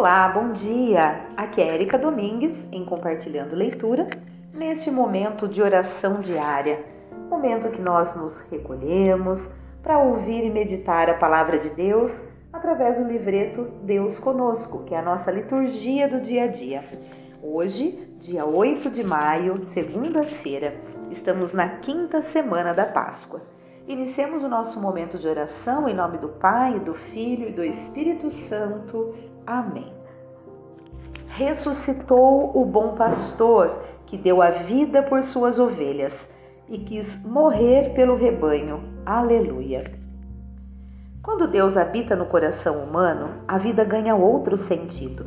Olá, bom dia! Aqui é Erika Domingues em Compartilhando Leitura, neste momento de oração diária, momento que nós nos recolhemos para ouvir e meditar a palavra de Deus através do livreto Deus Conosco, que é a nossa liturgia do dia a dia. Hoje, dia 8 de maio, segunda-feira, estamos na quinta semana da Páscoa. Iniciemos o nosso momento de oração em nome do Pai, do Filho e do Espírito Santo. Amém. Ressuscitou o bom pastor que deu a vida por suas ovelhas e quis morrer pelo rebanho. Aleluia. Quando Deus habita no coração humano, a vida ganha outro sentido.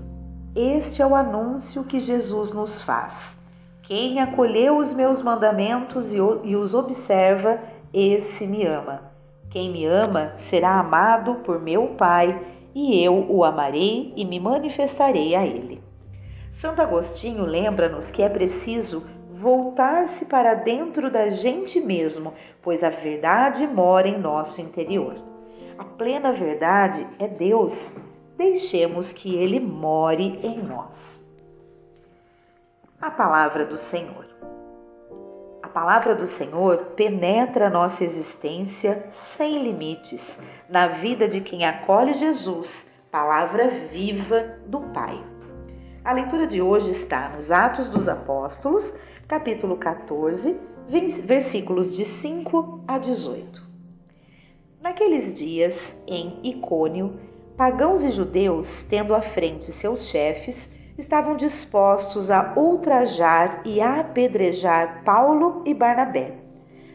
Este é o anúncio que Jesus nos faz. Quem acolheu os meus mandamentos e os observa, esse me ama. Quem me ama será amado por meu Pai, e eu o amarei e me manifestarei a ele. Santo Agostinho lembra-nos que é preciso voltar-se para dentro da gente mesmo, pois a verdade mora em nosso interior. A plena verdade é Deus. Deixemos que ele more em nós. A palavra do Senhor palavra do Senhor penetra nossa existência sem limites, na vida de quem acolhe Jesus, palavra viva do Pai. A leitura de hoje está nos Atos dos Apóstolos, capítulo 14, versículos de 5 a 18. Naqueles dias, em Icônio, pagãos e judeus, tendo à frente seus chefes, estavam dispostos a ultrajar e a apedrejar Paulo e Barnabé.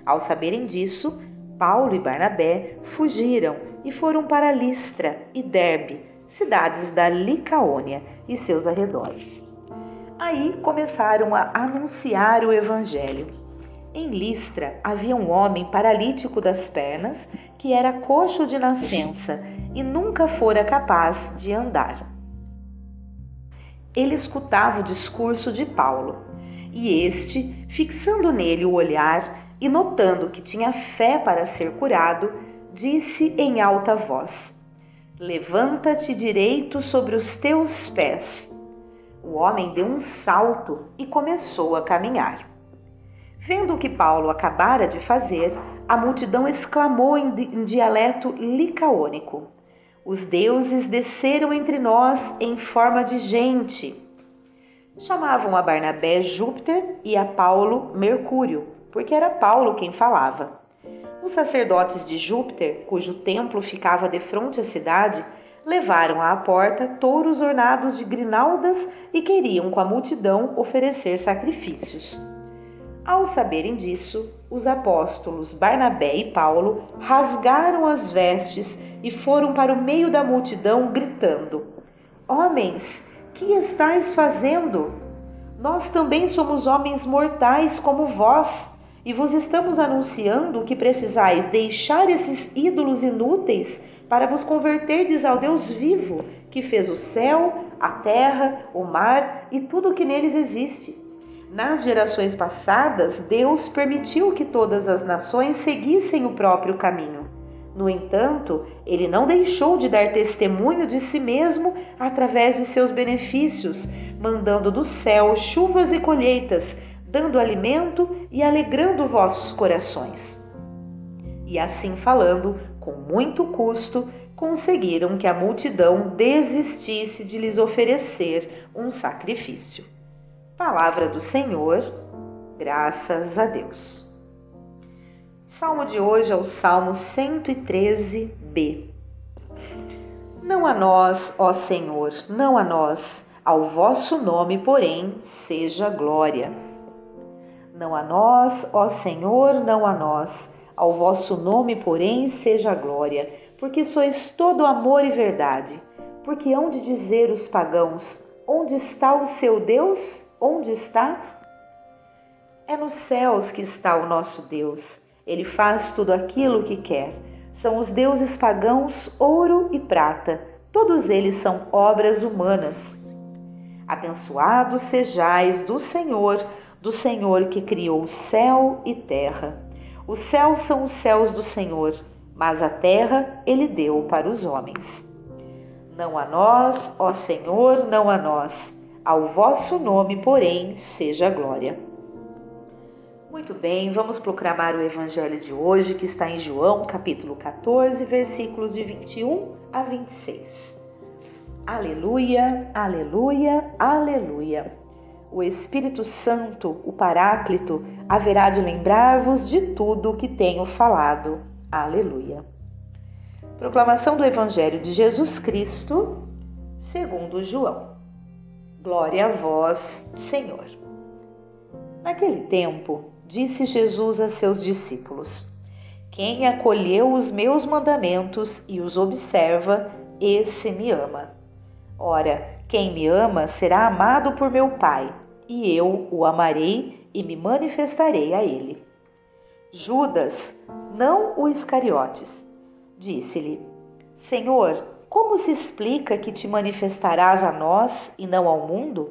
Ao saberem disso, Paulo e Barnabé fugiram e foram para Listra e Derbe, cidades da Licaônia e seus arredores. Aí começaram a anunciar o evangelho. Em Listra havia um homem paralítico das pernas que era coxo de nascença e nunca fora capaz de andar ele escutava o discurso de Paulo, e este, fixando nele o olhar e notando que tinha fé para ser curado, disse em alta voz: Levanta-te direito sobre os teus pés. O homem deu um salto e começou a caminhar. Vendo o que Paulo acabara de fazer, a multidão exclamou em, dialeto licaônico: os deuses desceram entre nós em forma de gente. Chamavam a Barnabé Júpiter e a Paulo Mercúrio, porque era Paulo quem falava. Os sacerdotes de Júpiter, cujo templo ficava defronte à cidade, levaram à porta touros ornados de grinaldas e queriam com a multidão oferecer sacrifícios. Ao saberem disso, os apóstolos Barnabé e Paulo rasgaram as vestes e foram para o meio da multidão, gritando: Homens, que estáis fazendo? Nós também somos homens mortais como vós, e vos estamos anunciando que precisais deixar esses ídolos inúteis para vos converterdes ao Deus vivo, que fez o céu, a terra, o mar e tudo o que neles existe. Nas gerações passadas, Deus permitiu que todas as nações seguissem o próprio caminho. No entanto, ele não deixou de dar testemunho de si mesmo através de seus benefícios, mandando do céu chuvas e colheitas, dando alimento e alegrando vossos corações. E assim falando, com muito custo, conseguiram que a multidão desistisse de lhes oferecer um sacrifício. Palavra do Senhor, graças a Deus. Salmo de hoje é o Salmo 113b. Não a nós, ó Senhor, não a nós, ao vosso nome, porém, seja glória. Não a nós, ó Senhor, não a nós, ao vosso nome, porém, seja glória, porque sois todo amor e verdade. Porque hão de dizer os pagãos: onde está o seu Deus? Onde está? É nos céus que está o nosso Deus ele faz tudo aquilo que quer. São os deuses pagãos ouro e prata. Todos eles são obras humanas. Abençoados sejais do Senhor, do Senhor que criou céu e terra. Os céus são os céus do Senhor, mas a terra ele deu para os homens. Não a nós, ó Senhor, não a nós. Ao vosso nome, porém, seja glória. Muito bem, vamos proclamar o evangelho de hoje, que está em João, capítulo 14, versículos de 21 a 26. Aleluia, aleluia, aleluia. O Espírito Santo, o Paráclito, haverá de lembrar-vos de tudo o que tenho falado. Aleluia. Proclamação do Evangelho de Jesus Cristo, segundo João. Glória a vós, Senhor. Naquele tempo, disse Jesus a seus discípulos: Quem acolheu os meus mandamentos e os observa, esse me ama. Ora, quem me ama será amado por meu Pai, e eu o amarei e me manifestarei a ele. Judas, não o Iscariotes, disse-lhe: Senhor, como se explica que te manifestarás a nós e não ao mundo?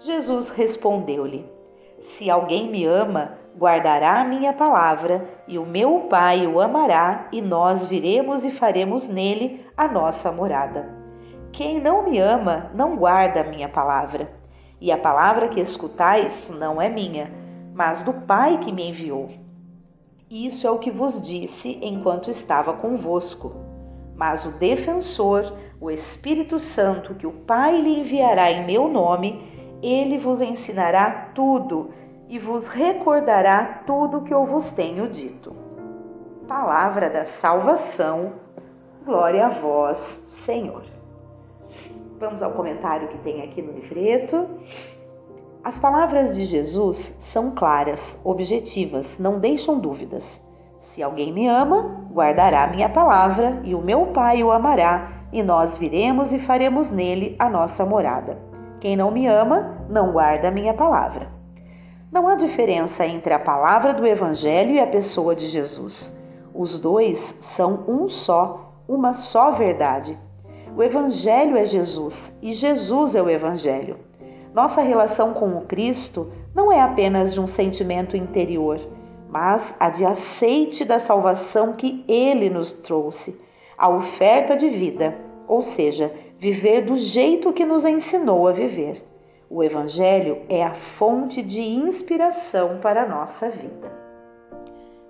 Jesus respondeu-lhe: Se alguém me ama, guardará a minha palavra, e o meu Pai o amará, e nós viremos e faremos nele a nossa morada. Quem não me ama não guarda a minha palavra. E a palavra que escutais não é minha, mas do Pai que me enviou. Isso é o que vos disse enquanto estava convosco. Mas o defensor, o Espírito Santo, que o Pai lhe enviará em meu nome, ele vos ensinará tudo e vos recordará tudo que eu vos tenho dito. Palavra da salvação, glória a vós, Senhor. Vamos ao comentário que tem aqui no livreto. As palavras de Jesus são claras, objetivas, não deixam dúvidas. Se alguém me ama, guardará minha palavra, e o meu Pai o amará, e nós viremos e faremos nele a nossa morada. Quem não me ama, não guarda minha palavra. Não há diferença entre a palavra do Evangelho e a pessoa de Jesus. Os dois são um só, uma só verdade. O Evangelho é Jesus e Jesus é o Evangelho. Nossa relação com o Cristo não é apenas de um sentimento interior, mas a de aceite da salvação que Ele nos trouxe, a oferta de vida, ou seja, viver do jeito que nos ensinou a viver. O Evangelho é a fonte de inspiração para a nossa vida.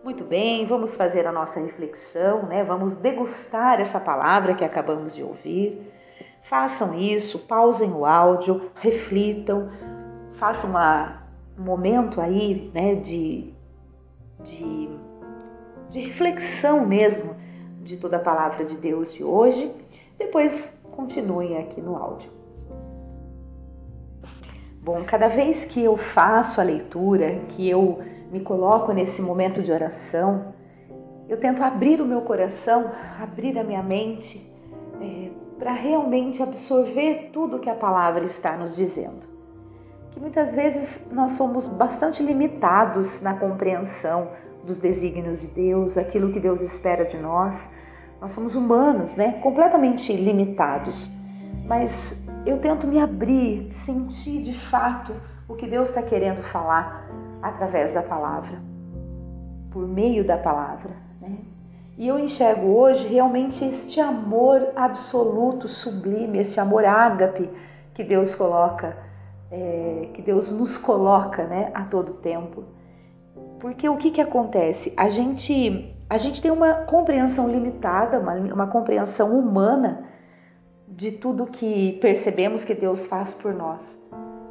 Muito bem, vamos fazer a nossa reflexão, né? Vamos degustar essa palavra que acabamos de ouvir. Façam isso, pausem o áudio, reflitam, façam uma, um momento aí, né, de, de, de reflexão mesmo de toda a palavra de Deus de hoje. Depois continuem aqui no áudio. Bom, cada vez que eu faço a leitura, que eu me coloco nesse momento de oração, eu tento abrir o meu coração, abrir a minha mente, é, para realmente absorver tudo que a palavra está nos dizendo. Que muitas vezes nós somos bastante limitados na compreensão dos desígnios de Deus, aquilo que Deus espera de nós. Nós somos humanos, né? Completamente limitados. Mas eu tento me abrir, sentir de fato o que Deus está querendo falar através da palavra, por meio da palavra. Né? E eu enxergo hoje realmente este amor absoluto, sublime, este amor ágape que Deus coloca, é, que Deus nos coloca né, a todo tempo. Porque o que, que acontece? A gente, a gente tem uma compreensão limitada, uma, uma compreensão humana de tudo que percebemos que Deus faz por nós.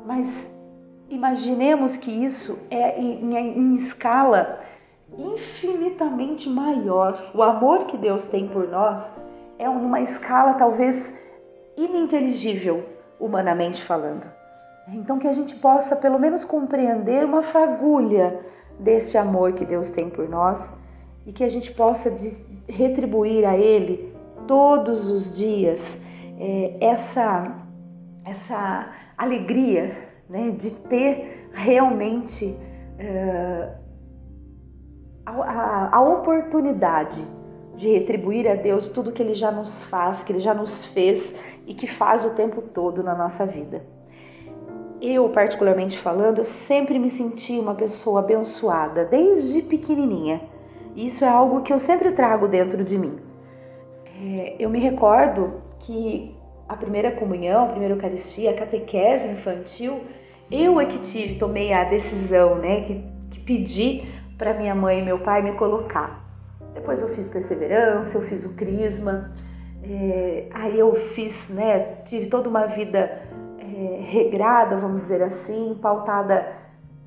Mas Imaginemos que isso é em, em, em escala infinitamente maior. O amor que Deus tem por nós é numa escala talvez ininteligível, humanamente falando. Então, que a gente possa pelo menos compreender uma fagulha deste amor que Deus tem por nós e que a gente possa retribuir a Ele todos os dias é, essa, essa alegria né, de ter realmente uh, a, a, oportunidade de retribuir a Deus tudo que Ele já nos faz, que Ele já nos fez e que faz o tempo todo na nossa vida. Eu, particularmente falando, eu sempre me senti uma pessoa abençoada, desde pequenininha. Isso é algo que eu sempre trago dentro de mim. É, eu me recordo que a primeira comunhão, a primeira Eucaristia, a catequese infantil, eu é que tive, tomei a decisão, né, que, que pedi para minha mãe e meu pai me colocar. Depois eu fiz perseverança, eu fiz o crisma, é, aí eu fiz, né, tive toda uma vida regrada, vamos dizer assim, pautada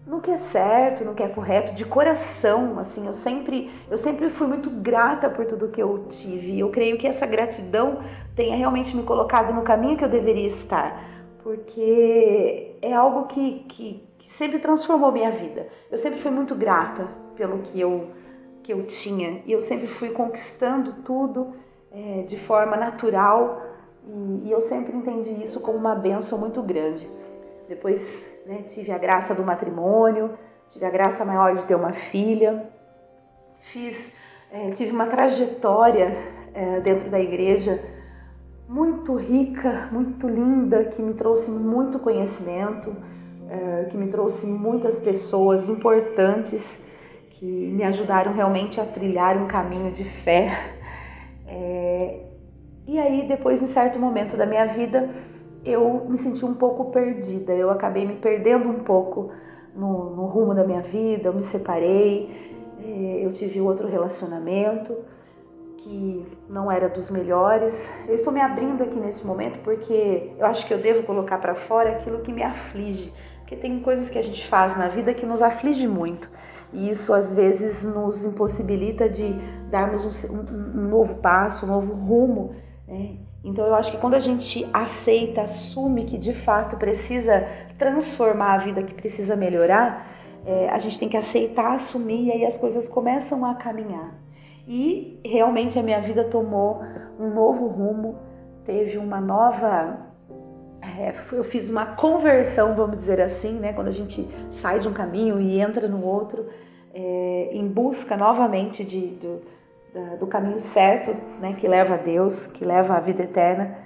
no que é certo, no que é correto, de coração, assim, eu sempre, eu sempre fui muito grata por tudo que eu tive. Eu creio que essa gratidão tenha realmente me colocado no caminho que eu deveria estar, porque é algo que, que, que sempre transformou minha vida. Eu sempre fui muito grata pelo que eu que eu tinha e eu sempre fui conquistando tudo é, de forma natural e, e eu sempre entendi isso como uma benção muito grande. Depois né, tive a graça do matrimônio, tive a graça maior de ter uma filha, fiz, é, tive uma trajetória é, dentro da igreja muito rica, muito linda, que me trouxe muito conhecimento, é, que me trouxe muitas pessoas importantes que me ajudaram realmente a trilhar um caminho de fé. É, e aí, depois, em certo momento da minha vida, eu me senti um pouco perdida. Eu acabei me perdendo um pouco no, no rumo da minha vida. Eu me separei, é, eu tive outro relacionamento que não era dos melhores. Eu estou me abrindo aqui nesse momento porque eu acho que eu devo colocar para fora aquilo que me aflige, porque tem coisas que a gente faz na vida que nos aflige muito. E isso às vezes nos impossibilita de darmos um, um, um novo passo, um novo rumo. Né? Então eu acho que quando a gente aceita, assume que de fato precisa transformar a vida, que precisa melhorar, é, a gente tem que aceitar, assumir e aí as coisas começam a caminhar. E realmente a minha vida tomou um novo rumo, teve uma nova. É, eu fiz uma conversão, vamos dizer assim, né? Quando a gente sai de um caminho e entra no outro, é, em busca novamente de, de do caminho certo, né, que leva a Deus, que leva à vida eterna.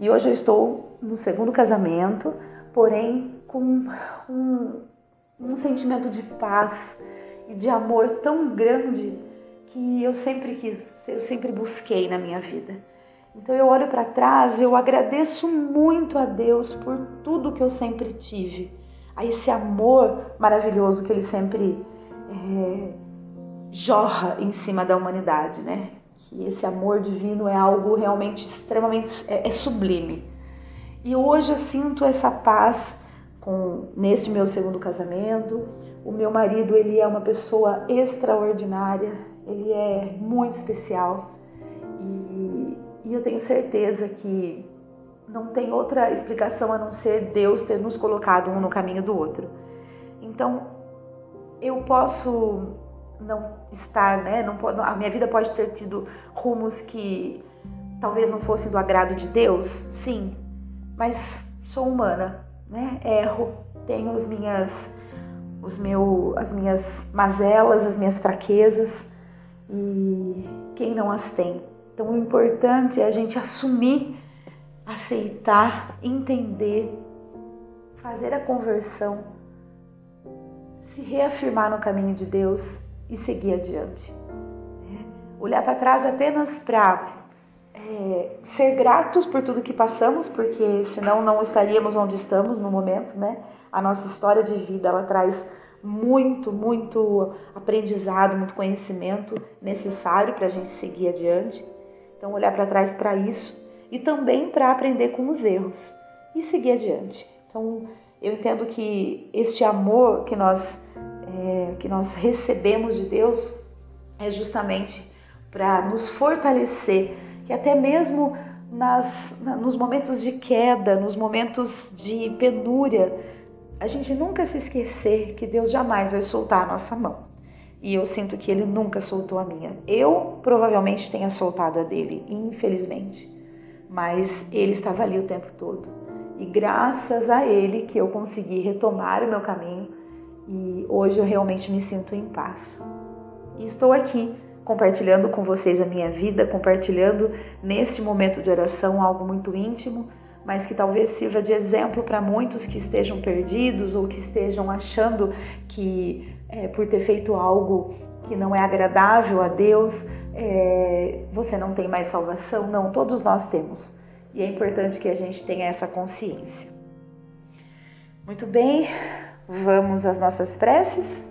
E hoje eu estou no segundo casamento, porém com um, um sentimento de paz e de amor tão grande que eu sempre quis, eu sempre busquei na minha vida. Então eu olho para trás, eu agradeço muito a Deus por tudo que eu sempre tive, a esse amor maravilhoso que Ele sempre é, jorra em cima da humanidade, né? Que esse amor divino é algo realmente extremamente é, é sublime. E hoje eu sinto essa paz com nesse meu segundo casamento. O meu marido ele é uma pessoa extraordinária, ele é muito especial e, e eu tenho certeza que não tem outra explicação a não ser Deus ter nos colocado um no caminho do outro. Então eu posso não estar, né? Não a minha vida pode ter tido rumos que talvez não fossem do agrado de Deus, sim, mas sou humana, né? Erro, tenho as minhas, os meu, as minhas mazelas, as minhas fraquezas e quem não as tem. Então o importante é a gente assumir, aceitar, entender, fazer a conversão, se reafirmar no caminho de Deus e seguir adiante. Olhar para trás apenas para é, ser gratos por tudo que passamos, porque senão não estaríamos onde estamos no momento, né? A nossa história de vida ela traz muito, muito aprendizado, muito conhecimento necessário para a gente seguir adiante. Então, olhar para trás para isso e também para aprender com os erros e seguir adiante. Então, eu entendo que este amor que nós é, que nós recebemos de Deus é justamente para nos fortalecer, que até mesmo nas, nos momentos de queda, nos momentos de penúria, a gente nunca se esquecer que Deus jamais vai soltar a nossa mão. E eu sinto que Ele nunca soltou a minha. Eu provavelmente tenha soltado a dele, infelizmente. Mas Ele estava ali o tempo todo. E graças a Ele que eu consegui retomar o meu caminho e hoje eu realmente me sinto em paz. E estou aqui compartilhando com vocês a minha vida, compartilhando neste momento de oração algo muito íntimo, mas que talvez sirva de exemplo para muitos que estejam perdidos ou que estejam achando que é, por ter feito algo que não é agradável a Deus, é, você não tem mais salvação. Não, todos nós temos. E é importante que a gente tenha essa consciência. Muito bem, vamos às nossas preces.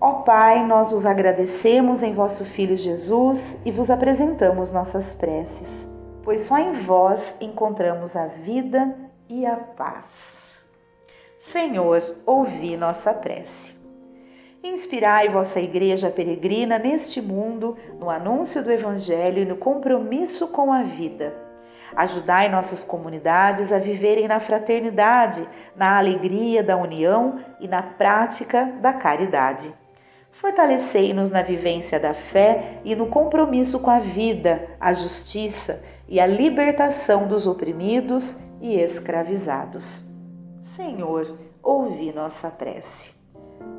Ó Pai, nós vos agradecemos em vosso Filho Jesus e vos apresentamos nossas preces, pois só em vós encontramos a vida e a paz. Senhor, ouvi nossa prece. Inspirai vossa Igreja peregrina neste mundo, no anúncio do Evangelho e no compromisso com a vida. Ajudai nossas comunidades a viverem na fraternidade, na alegria da união e na prática da caridade. Fortalecei-nos na vivência da fé e no compromisso com a vida, a justiça e a libertação dos oprimidos e escravizados. Senhor, ouvi nossa prece.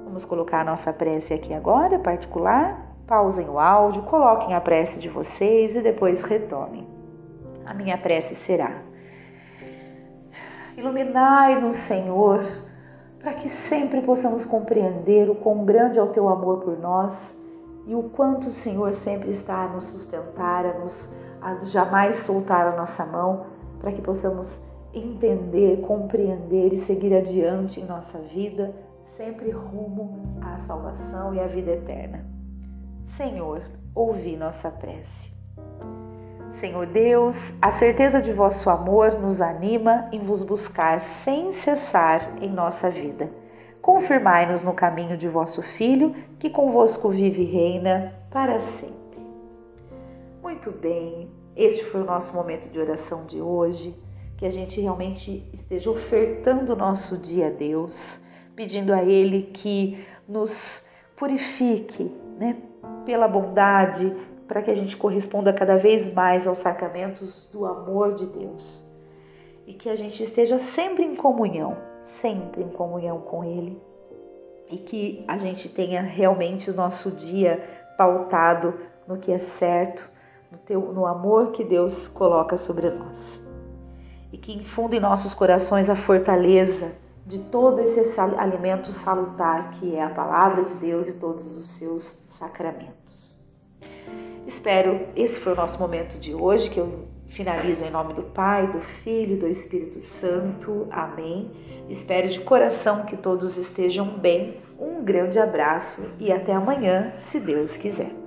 Vamos colocar a nossa prece aqui agora, particular. Pausem o áudio, coloquem a prece de vocês e depois retomem. A minha prece será: Iluminai-nos, Senhor, para que sempre possamos compreender o quão grande é o teu amor por nós e o quanto o Senhor sempre está a nos sustentar, a nos a jamais soltar a nossa mão, para que possamos entender, compreender e seguir adiante em nossa vida sempre rumo à salvação e à vida eterna. Senhor, ouvi nossa prece. Senhor Deus, a certeza de vosso amor nos anima em vos buscar sem cessar em nossa vida. Confirmai-nos no caminho de vosso Filho, que convosco vive e reina para sempre. Muito bem, este foi o nosso momento de oração de hoje. Que a gente realmente esteja ofertando o nosso dia a Deus pedindo a Ele que nos purifique né, pela bondade, para que a gente corresponda cada vez mais aos sacramentos do amor de Deus. E que a gente esteja sempre em comunhão, sempre em comunhão com Ele. E que a gente tenha realmente o nosso dia pautado no que é certo, no, teu, no amor que Deus coloca sobre nós. E que infunda em nossos corações a fortaleza de todo esse alimento salutar que é a palavra de Deus e todos os seus sacramentos. Espero, esse foi o nosso momento de hoje, que eu finalizo em nome do Pai, do Filho do Espírito Santo. Amém. Espero de coração que todos estejam bem. Um grande abraço e até amanhã, se Deus quiser.